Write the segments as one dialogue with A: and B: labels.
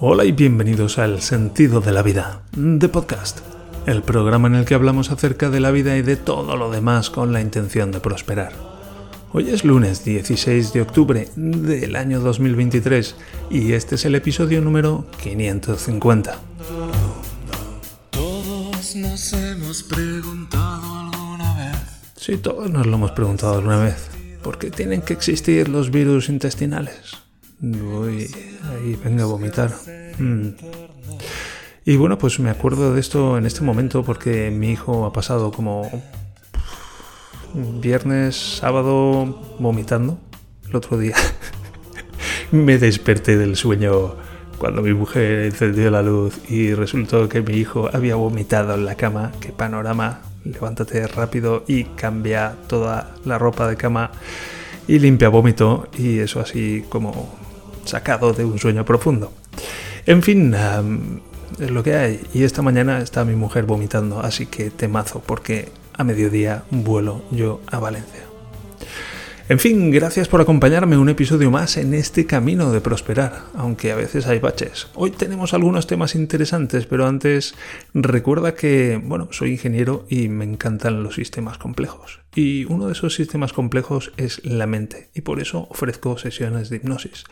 A: Hola y bienvenidos al Sentido de la Vida, de podcast, el programa en el que hablamos acerca de la vida y de todo lo demás con la intención de prosperar. Hoy es lunes 16 de octubre del año 2023 y este es el episodio número 550.
B: Todos nos hemos preguntado alguna vez.
A: Sí, todos nos lo hemos preguntado alguna vez. ¿Por qué tienen que existir los virus intestinales? Voy ahí, venga a vomitar. Mm. Y bueno, pues me acuerdo de esto en este momento porque mi hijo ha pasado como viernes, sábado vomitando el otro día. me desperté del sueño cuando mi mujer encendió la luz y resultó que mi hijo había vomitado en la cama. Qué panorama. Levántate rápido y cambia toda la ropa de cama y limpia vómito y eso así como sacado de un sueño profundo. En fin, es lo que hay. Y esta mañana está mi mujer vomitando, así que temazo, porque a mediodía vuelo yo a Valencia. En fin, gracias por acompañarme un episodio más en este camino de prosperar, aunque a veces hay baches. Hoy tenemos algunos temas interesantes, pero antes recuerda que, bueno, soy ingeniero y me encantan los sistemas complejos. Y uno de esos sistemas complejos es la mente, y por eso ofrezco sesiones de hipnosis.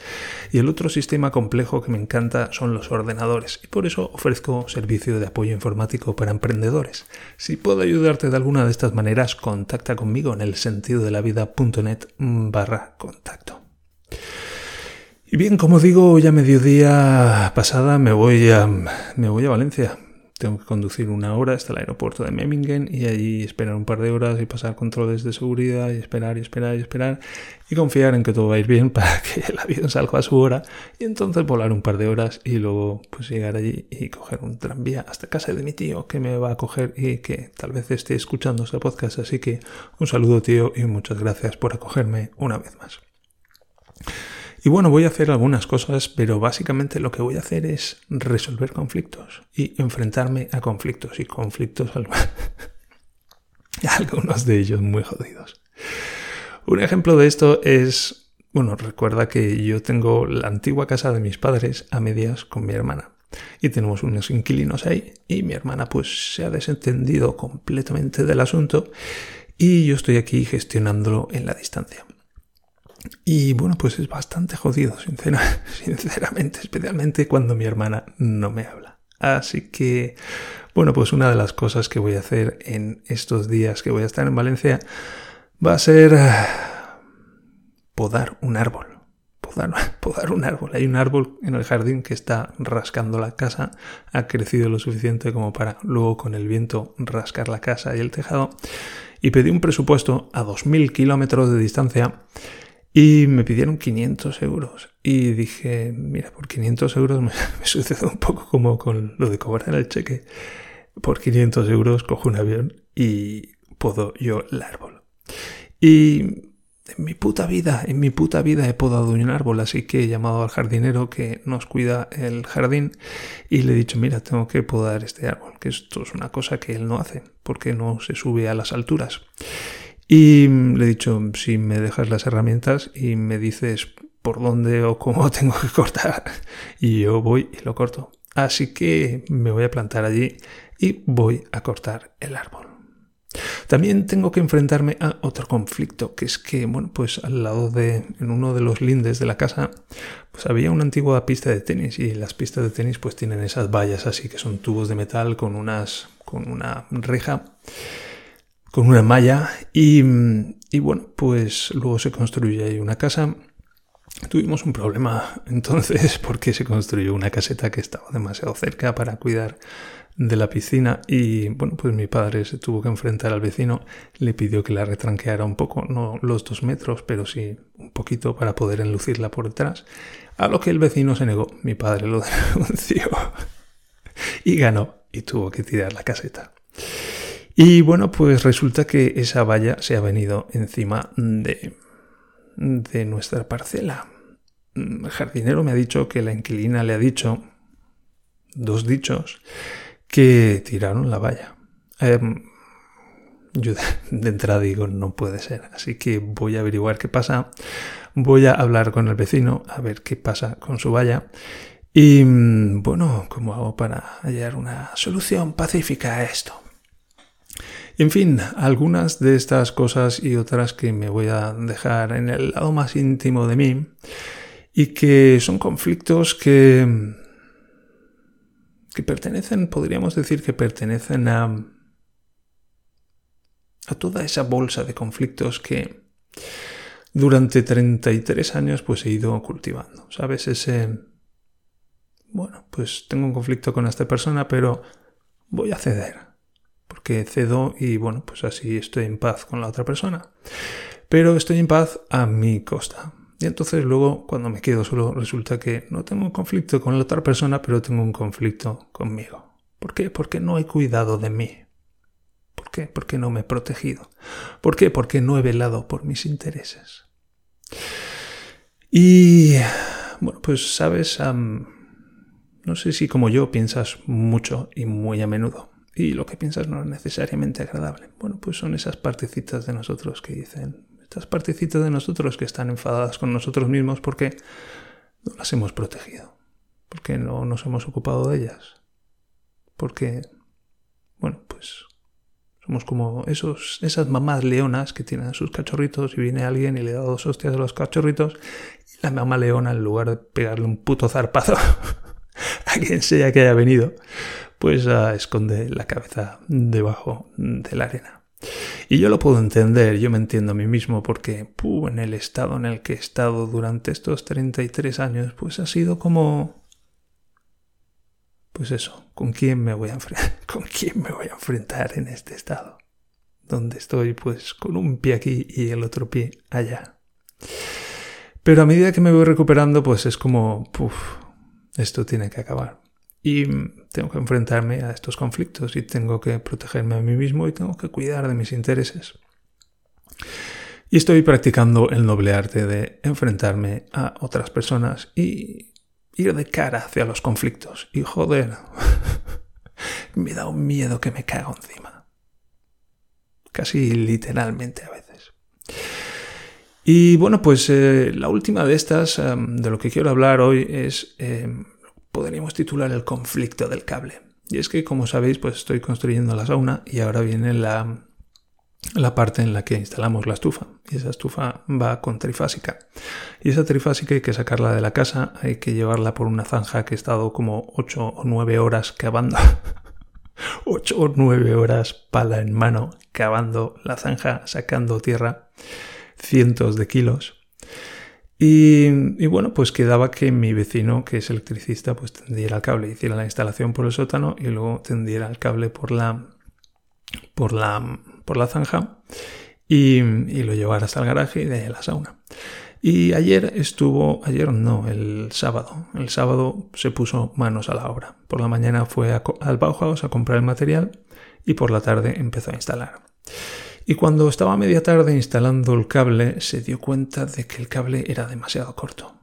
A: Y el otro sistema complejo que me encanta son los ordenadores, y por eso ofrezco servicio de apoyo informático para emprendedores. Si puedo ayudarte de alguna de estas maneras, contacta conmigo en el sentido de la vida.net barra contacto. Y bien, como digo, ya mediodía pasada me voy a, me voy a Valencia tengo que conducir una hora hasta el aeropuerto de Memmingen y allí esperar un par de horas y pasar controles de seguridad y esperar y esperar y esperar y confiar en que todo va a ir bien para que el avión salga a su hora y entonces volar un par de horas y luego pues llegar allí y coger un tranvía hasta casa de mi tío que me va a coger y que tal vez esté escuchando este podcast así que un saludo tío y muchas gracias por acogerme una vez más. Y bueno, voy a hacer algunas cosas, pero básicamente lo que voy a hacer es resolver conflictos y enfrentarme a conflictos y conflictos algunos de ellos muy jodidos. Un ejemplo de esto es, bueno, recuerda que yo tengo la antigua casa de mis padres a medias con mi hermana y tenemos unos inquilinos ahí y mi hermana pues se ha desentendido completamente del asunto y yo estoy aquí gestionándolo en la distancia. Y bueno, pues es bastante jodido, sinceramente, especialmente cuando mi hermana no me habla. Así que, bueno, pues una de las cosas que voy a hacer en estos días que voy a estar en Valencia va a ser eh, podar un árbol. Podar, podar un árbol. Hay un árbol en el jardín que está rascando la casa, ha crecido lo suficiente como para luego con el viento rascar la casa y el tejado. Y pedí un presupuesto a 2.000 kilómetros de distancia y me pidieron 500 euros. Y dije, mira, por 500 euros me, sucede un poco como con lo de cobrar el cheque. Por 500 euros cojo un avión y puedo yo el árbol. Y en mi puta vida, en mi puta vida he podado un árbol, así que he llamado al jardinero que nos cuida el jardín y le he dicho, mira, tengo que podar este árbol, que esto es una cosa que él no hace, porque no se sube a las alturas. Y le he dicho, si me dejas las herramientas y me dices por dónde o cómo tengo que cortar, y yo voy y lo corto. Así que me voy a plantar allí y voy a cortar el árbol. También tengo que enfrentarme a otro conflicto, que es que, bueno, pues al lado de, en uno de los lindes de la casa, pues había una antigua pista de tenis y las pistas de tenis pues tienen esas vallas así que son tubos de metal con unas, con una reja con una malla y, bueno, pues luego se construye ahí una casa. Tuvimos un problema entonces porque se construyó una caseta que estaba demasiado cerca para cuidar de la piscina. Y bueno pues mi padre se tuvo que enfrentar al vecino. Le pidió que la retranqueara un poco no los dos metros pero sí un poquito para poder enlucirla por detrás. A lo que el vecino se negó. Mi padre lo denunció y ganó y tuvo que tirar la caseta y bueno, pues resulta que esa valla se ha venido encima de, de nuestra parcela. El jardinero me ha dicho que la inquilina le ha dicho, dos dichos, que tiraron la valla. Em, yo de entrada digo, no puede ser. Así que voy a averiguar qué pasa. Voy a hablar con el vecino a ver qué pasa con su valla. Y mm, bueno, ¿cómo hago para hallar una solución pacífica a esto? En fin, algunas de estas cosas y otras que me voy a dejar en el lado más íntimo de mí y que son conflictos que que pertenecen, podríamos decir que pertenecen a a toda esa bolsa de conflictos que durante 33 años pues he ido cultivando. ¿Sabes? Ese... Bueno, pues tengo un conflicto con esta persona, pero voy a ceder. Porque cedo y bueno, pues así estoy en paz con la otra persona. Pero estoy en paz a mi costa. Y entonces luego cuando me quedo solo resulta que no tengo un conflicto con la otra persona, pero tengo un conflicto conmigo. ¿Por qué? Porque no he cuidado de mí. ¿Por qué? Porque no me he protegido. ¿Por qué? Porque no he velado por mis intereses. Y bueno, pues sabes, no sé si como yo piensas mucho y muy a menudo. Y lo que piensas no es necesariamente agradable. Bueno, pues son esas partecitas de nosotros que dicen, estas partecitas de nosotros que están enfadadas con nosotros mismos porque no las hemos protegido, porque no nos hemos ocupado de ellas, porque, bueno, pues somos como esos, esas mamás leonas que tienen a sus cachorritos y viene alguien y le da dos hostias a los cachorritos y la mamá leona en lugar de pegarle un puto zarpazo a quien sea que haya venido, pues uh, esconde la cabeza debajo de la arena. Y yo lo puedo entender, yo me entiendo a mí mismo porque en el estado en el que he estado durante estos 33 años, pues ha sido como pues eso, ¿con quién me voy a enfrentar? ¿Con quién me voy a enfrentar en este estado? Donde estoy pues con un pie aquí y el otro pie allá. Pero a medida que me voy recuperando, pues es como, puf, esto tiene que acabar. Y tengo que enfrentarme a estos conflictos y tengo que protegerme a mí mismo y tengo que cuidar de mis intereses. Y estoy practicando el noble arte de enfrentarme a otras personas y ir de cara hacia los conflictos. Y joder, me da un miedo que me cago encima. Casi literalmente a veces. Y bueno, pues eh, la última de estas, em, de lo que quiero hablar hoy, es, em, podríamos titular el conflicto del cable. Y es que, como sabéis, pues estoy construyendo la sauna y ahora viene la, la parte en la que instalamos la estufa. Y esa estufa va con trifásica. Y esa trifásica hay que sacarla de la casa, hay que llevarla por una zanja que he estado como 8 o 9 horas cavando. 8 o 9 horas pala en mano cavando la zanja, sacando tierra, cientos de kilos. Y, y, bueno, pues quedaba que mi vecino, que es electricista, pues tendiera el cable, hiciera la instalación por el sótano y luego tendiera el cable por la, por la, por la zanja y, lo llevara hasta el garaje y de la sauna. Y ayer estuvo, ayer no, el sábado. El sábado se puso manos a la obra. Por la mañana fue al Bauhaus a comprar el material y por la tarde empezó a instalar. Y cuando estaba media tarde instalando el cable, se dio cuenta de que el cable era demasiado corto.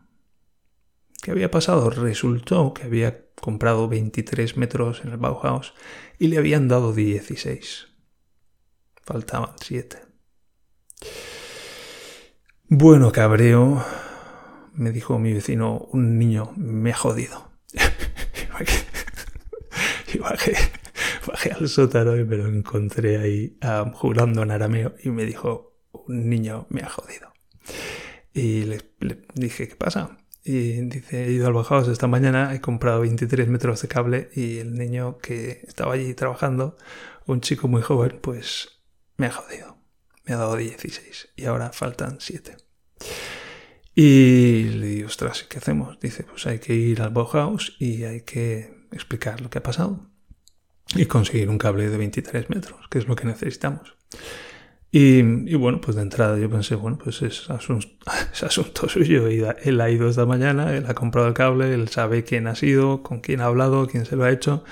A: ¿Qué había pasado? Resultó que había comprado 23 metros en el Bauhaus y le habían dado 16. Faltaban siete. Bueno, cabreo, me dijo mi vecino, un niño me ha jodido. bajé al sótano y me lo encontré ahí jurando en arameo y me dijo, un niño me ha jodido. Y le, dije, ¿qué pasa? Y dice, he ido al Bajaos esta mañana, he comprado 23 metros de cable y el niño que estaba allí trabajando, un chico muy joven, pues me ha jodido. Me ha dado 16 y ahora faltan 7. Y le digo, ostras, ¿qué hacemos? Dice, pues hay que ir al Bauhaus y hay que explicar lo que ha pasado y conseguir un cable de 23 metros, que es lo que necesitamos. Y, bueno, pues de entrada yo pensé, bueno, pues es asunto, suyo. Él ha ido esta mañana, él ha comprado el cable, él sabe quién ha sido, con quién ha hablado, quién se lo ha hecho.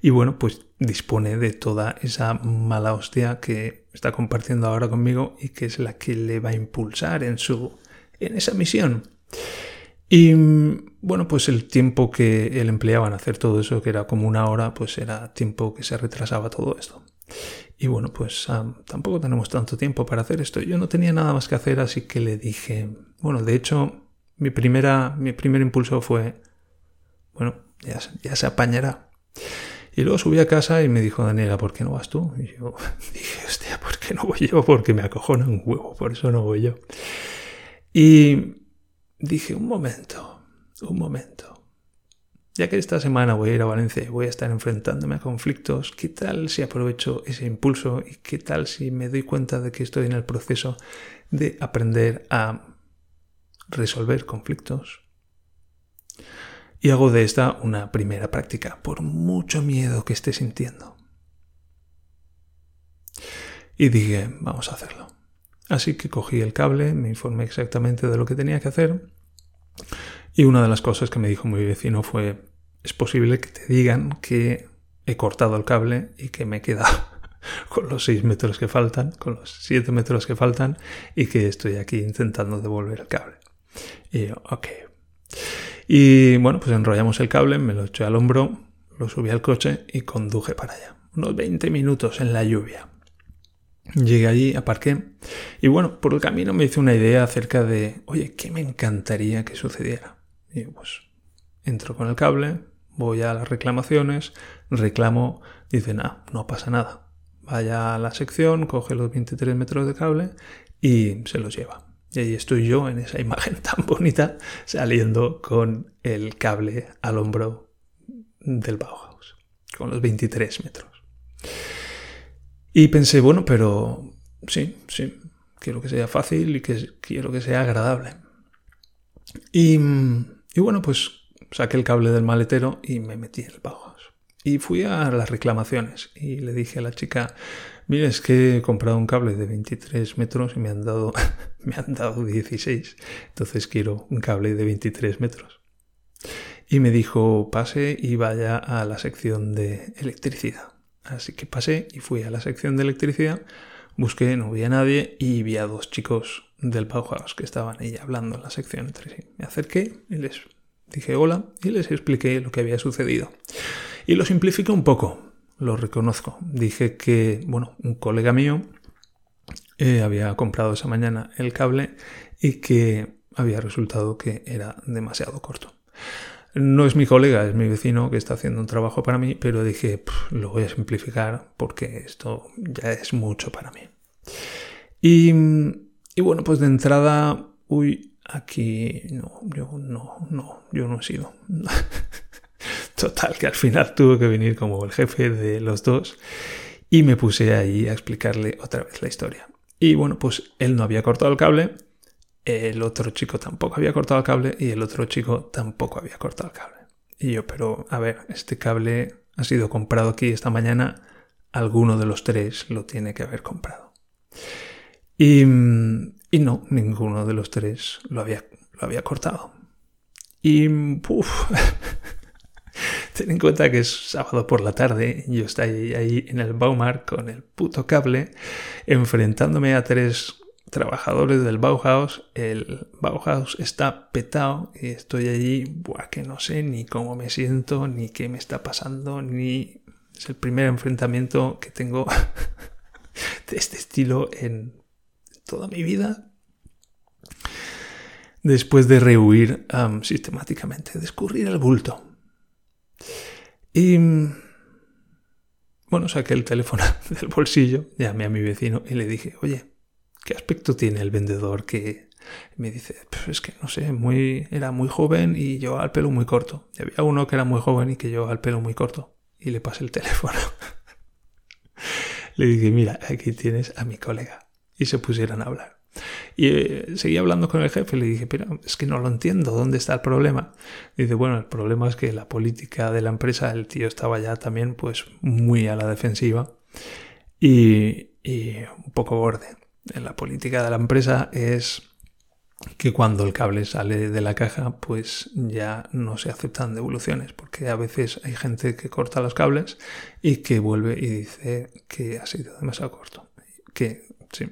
A: Y bueno, pues dispone de toda esa mala hostia que está compartiendo ahora conmigo y que es la que le va a impulsar en su en esa misión. Y bueno, pues el tiempo que él empleaba en hacer todo eso, que era como una hora, pues era tiempo que se retrasaba todo esto. Y bueno, pues tampoco tenemos tanto tiempo para hacer esto. Yo no tenía nada más que hacer, así que le dije, bueno, de hecho, mi, primera, mi primer impulso fue, bueno, ya, ya se apañará. Y luego subí a casa y me dijo Daniela, ¿por qué no vas tú? Y yo dije, hostia, ¿por qué no voy yo? Porque me acojona un huevo, por eso no voy yo. Y dije, un momento, un momento. Ya que esta semana voy a ir a Valencia y voy a estar enfrentándome a conflictos, ¿qué tal si aprovecho ese impulso y qué tal si me doy cuenta de que estoy en el proceso de aprender a resolver conflictos? Y hago de esta una primera práctica, por mucho miedo que esté sintiendo. Y dije, vamos a hacerlo. Así que cogí el cable, me informé exactamente de lo que tenía que hacer y una de las cosas que me dijo mi vecino fue, es posible que te digan que he cortado el cable y que me he quedado con los 6 metros que faltan, con los 7 metros que faltan y que estoy aquí intentando devolver el cable. Y yo, ok. Y bueno, pues enrollamos el cable, me lo eché al hombro, lo subí al coche y conduje para allá. Unos 20 minutos en la lluvia. Llegué allí, aparqué y bueno, por el camino me hice una idea acerca de, oye, ¿qué me encantaría que sucediera? Y pues entro con el cable, voy a las reclamaciones, reclamo, dicen, ah, no pasa nada. Vaya a la sección, coge los 23 metros de cable y se los lleva. Y ahí estoy yo en esa imagen tan bonita saliendo con el cable al hombro del Bauhaus, con los 23 metros. Y pensé, bueno, pero sí, sí, quiero que sea fácil y que quiero que sea agradable. Y y bueno, pues saqué el cable del maletero y me metí en el Bauhaus. Y fui a las reclamaciones y le dije a la chica, mire, es que he comprado un cable de 23 metros y me han dado, me han dado 16. Entonces quiero un cable de 23 metros. Y me dijo, pase y vaya a la sección de electricidad. Así que pasé y fui a la sección de electricidad, busqué, no vi a nadie y vi a dos chicos del Bauhaus que estaban ahí hablando en la sección entre sí. Me acerqué y les dije hola y les expliqué lo que había sucedido. Y lo simplifiqué un poco, lo reconozco. Dije que, bueno, un colega mío eh, había comprado esa mañana el cable y que había resultado que era demasiado corto. No es mi colega, es mi vecino que está haciendo un trabajo para mí, pero dije, lo voy a simplificar porque esto ya es mucho para mí. Y y bueno, pues de entrada, uy, aquí no, yo no, no, yo no he sido. Total, que al final tuve que venir como el jefe de los dos y me puse ahí a explicarle otra vez la historia. Y bueno, pues él no había cortado el cable, el otro chico tampoco había cortado el cable y el otro chico tampoco había cortado el cable. Y yo, pero a ver, este cable ha sido comprado aquí esta mañana, alguno de los tres lo tiene que haber comprado. Y, y no, ninguno de los tres lo había, lo había cortado. Y, uff, ten en cuenta que es sábado por la tarde, yo estoy ahí en el Baumar con el puto cable, enfrentándome a tres trabajadores del Bauhaus. El Bauhaus está petado y estoy allí, buah, que no sé ni cómo me siento, ni qué me está pasando, ni... Es el primer enfrentamiento que tengo de este estilo en toda mi vida después de rehuir sistemáticamente, de escurrir el bulto. Y bueno, saqué el teléfono del bolsillo, llamé a mi vecino y le dije, oye, ¿qué aspecto tiene el vendedor que me dice, es que no sé, muy, era muy joven y yo al pelo muy corto. Y había uno que era muy joven y que yo al pelo muy corto. Y le pasé el teléfono. le dije, mira, aquí tienes a mi colega y se pusieron a hablar. Y eh, seguí hablando con el jefe, le dije, pero es que no lo entiendo, ¿dónde está el problema? dice, bueno, el problema es que la política de la empresa, el tío estaba ya también pues muy a la defensiva y, y un poco borde. La política de la empresa es que cuando el cable sale de la caja, pues ya no se aceptan devoluciones, porque a veces hay gente que corta los cables y que vuelve y dice que ha sido demasiado corto. Que sí,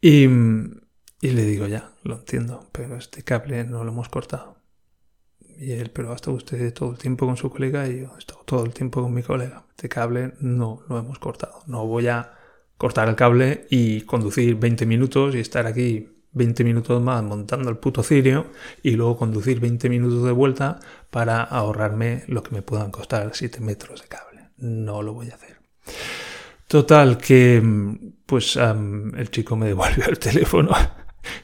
A: y, le digo, ya, lo entiendo, pero este cable no lo hemos cortado. Y él, pero ha estado usted todo el tiempo con su colega y yo he estado todo el tiempo con mi colega. Este cable no lo hemos cortado. No voy a cortar el cable y conducir 20 minutos y estar aquí 20 minutos más montando el puto cirio y luego conducir 20 minutos de vuelta para ahorrarme lo que me puedan costar 7 metros de cable. No lo voy a hacer. Total, que pues el chico me devolvió el teléfono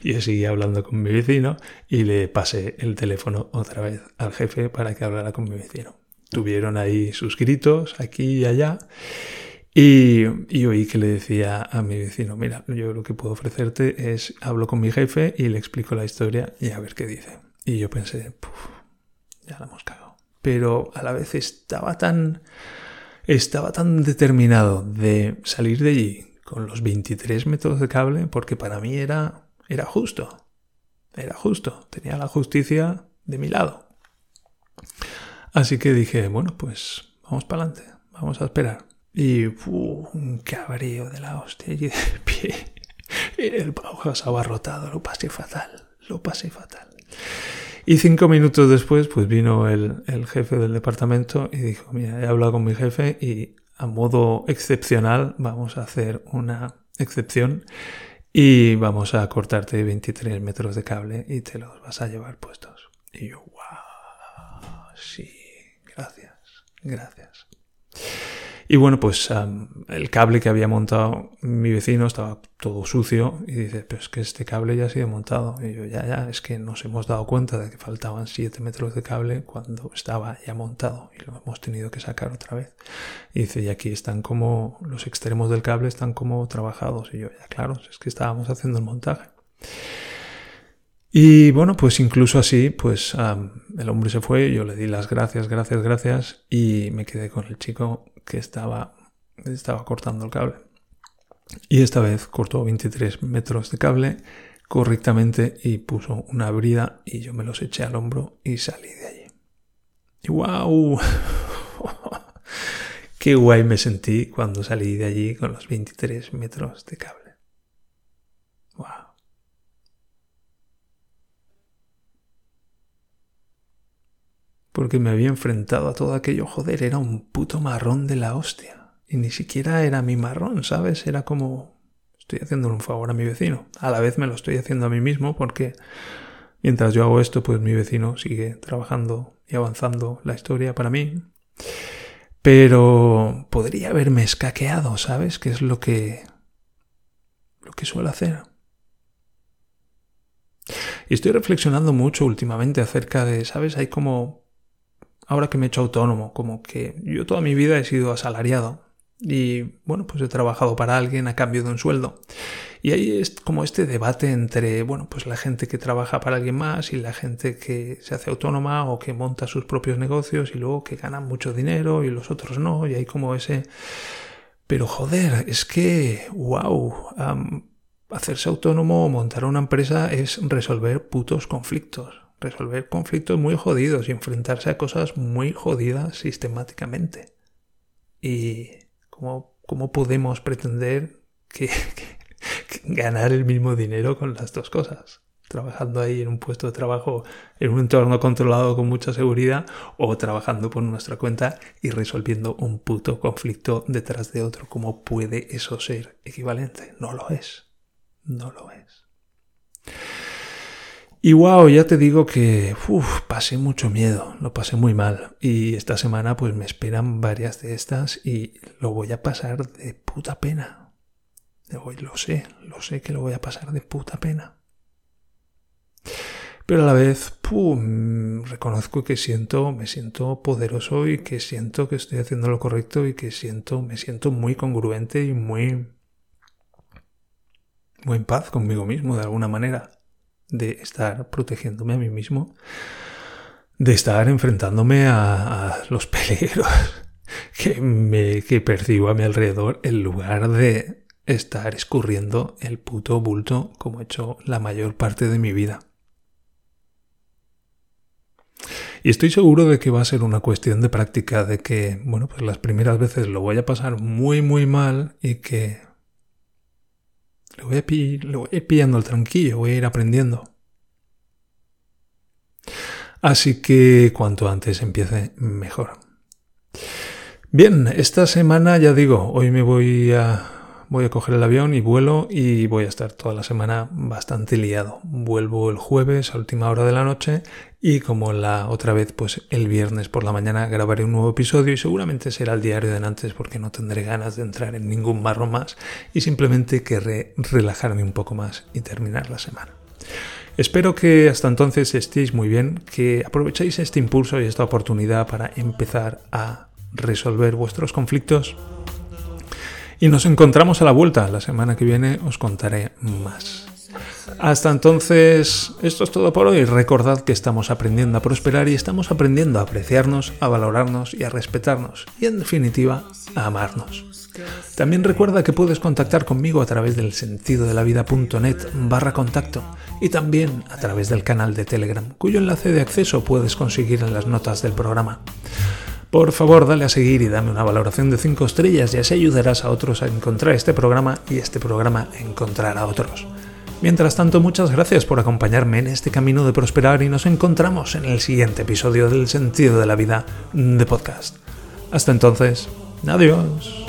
A: y yo seguí hablando con mi vecino y le pasé el teléfono otra vez al jefe para que hablara con mi vecino. Tuvieron ahí sus gritos aquí y allá y, oí que le decía a mi vecino, mira, yo lo que puedo ofrecerte es, hablo con mi jefe y le explico la historia y a ver qué dice. Y yo pensé, ya la hemos cagado. Pero a la vez estaba tan, estaba tan determinado de salir de allí con los 23 metros de cable porque para mí era, era justo. Era justo. Tenía la justicia de mi lado. Así que dije, bueno, pues vamos para adelante, vamos a esperar. Y un cabreo de la hostia. Y de pie. el Bauhaus abarrotado. Lo pasé fatal. Lo pasé fatal. Y cinco minutos después, pues vino el, el, jefe del departamento y dijo, mira, he hablado con mi jefe y a modo excepcional vamos a hacer una excepción y vamos a cortarte 23 metros de cable y te los vas a llevar puestos. Y yo, wow, sí, gracias, gracias. Y bueno, pues el cable que había montado mi vecino estaba todo sucio y dice, pero es que este cable ya ha sido montado. Y yo, ya, ya, es que nos hemos dado cuenta de que faltaban 7 metros de cable cuando estaba ya montado y lo hemos tenido que sacar otra vez. Y dice, y aquí están como, los extremos del cable están como trabajados. Y yo, ya, claro, es que estábamos haciendo el montaje. Y bueno, pues incluso así, pues el hombre se fue, yo le di las gracias, gracias, gracias y me quedé con el chico que estaba, estaba cortando el cable. Y esta vez cortó 23 metros de cable correctamente y puso una brida y yo me los eché al hombro y salí de allí. Y wow, qué guay me sentí cuando salí de allí con los 23 metros de cable. Wow. Porque me había enfrentado a todo aquello. Joder, era un puto marrón de la hostia. Y ni siquiera era mi marrón, ¿sabes? Era como... Estoy haciéndole un favor a mi vecino. A la vez me lo estoy haciendo a mí mismo porque mientras yo hago esto, pues mi vecino sigue trabajando y avanzando la historia para mí. Pero podría haberme escaqueado, ¿sabes? Que es lo que... lo que suelo hacer. Y estoy reflexionando mucho últimamente acerca de, ¿sabes? Hay como ahora que me he hecho autónomo, como que yo toda mi vida he sido asalariado y bueno, pues he trabajado para alguien a cambio de un sueldo. Y ahí es como este debate entre, bueno, pues la gente que trabaja para alguien más y la gente que se hace autónoma o que monta sus propios negocios y luego que ganan mucho dinero y los otros no. Y hay como ese... Pero joder, es que, wow, hacerse autónomo o montar una empresa es resolver putos conflictos resolver conflictos muy jodidos y enfrentarse a cosas muy jodidas sistemáticamente. ¿Y cómo, cómo podemos pretender que, ganar el mismo dinero con las dos cosas? Trabajando ahí en un puesto de trabajo, en un entorno controlado con mucha seguridad, o trabajando por nuestra cuenta y resolviendo un puto conflicto detrás de otro. ¿Cómo puede eso ser equivalente? No lo es. No lo es. Y wow, ya te digo que uf, pasé mucho miedo, lo pasé muy mal. Y esta semana pues me esperan varias de estas y lo voy a pasar de puta pena. Lo sé, lo sé que lo voy a pasar de puta pena. Pero a la vez, pum, reconozco que siento, me siento poderoso y que siento que estoy haciendo lo correcto y que siento, me siento muy congruente y muy, muy en paz conmigo mismo de alguna manera de estar protegiéndome a mí mismo, de estar enfrentándome a, los peligros que, me, que percibo a mi alrededor en lugar de estar escurriendo el puto bulto como he hecho la mayor parte de mi vida. Y estoy seguro de que va a ser una cuestión de práctica, de que, bueno, pues las primeras veces lo voy a pasar muy, muy mal y que le voy, a ir pillando el tranquillo, voy a ir aprendiendo. Así que cuanto antes empiece, mejor. Bien, esta semana ya digo, hoy me voy a voy a coger el avión y vuelo y voy a estar toda la semana bastante liado. Vuelvo el jueves a última hora de la noche y como la otra vez, pues el viernes por la mañana grabaré un nuevo episodio y seguramente será el diario de antes porque no tendré ganas de entrar en ningún marro más y simplemente querré relajarme un poco más y terminar la semana. Espero que hasta entonces estéis muy bien, que aprovechéis este impulso y esta oportunidad para empezar a resolver vuestros conflictos. Y nos encontramos a la vuelta. La semana que viene os contaré más. Hasta entonces, esto es todo por hoy. Recordad que estamos aprendiendo a prosperar y estamos aprendiendo a apreciarnos, a valorarnos y a respetarnos. Y en definitiva, a amarnos. También recuerda que puedes contactar conmigo a través del sentido de la vida.net barra contacto y también a través del canal de Telegram, cuyo enlace de acceso puedes conseguir en las notas del programa. Por favor, dale a seguir y dame una valoración de 5 estrellas y así ayudarás a otros a encontrar este programa y este programa a encontrar a otros. Mientras tanto, muchas gracias por acompañarme en este camino de prosperar y nos encontramos en el siguiente episodio del Sentido de la Vida de podcast. Hasta entonces, adiós.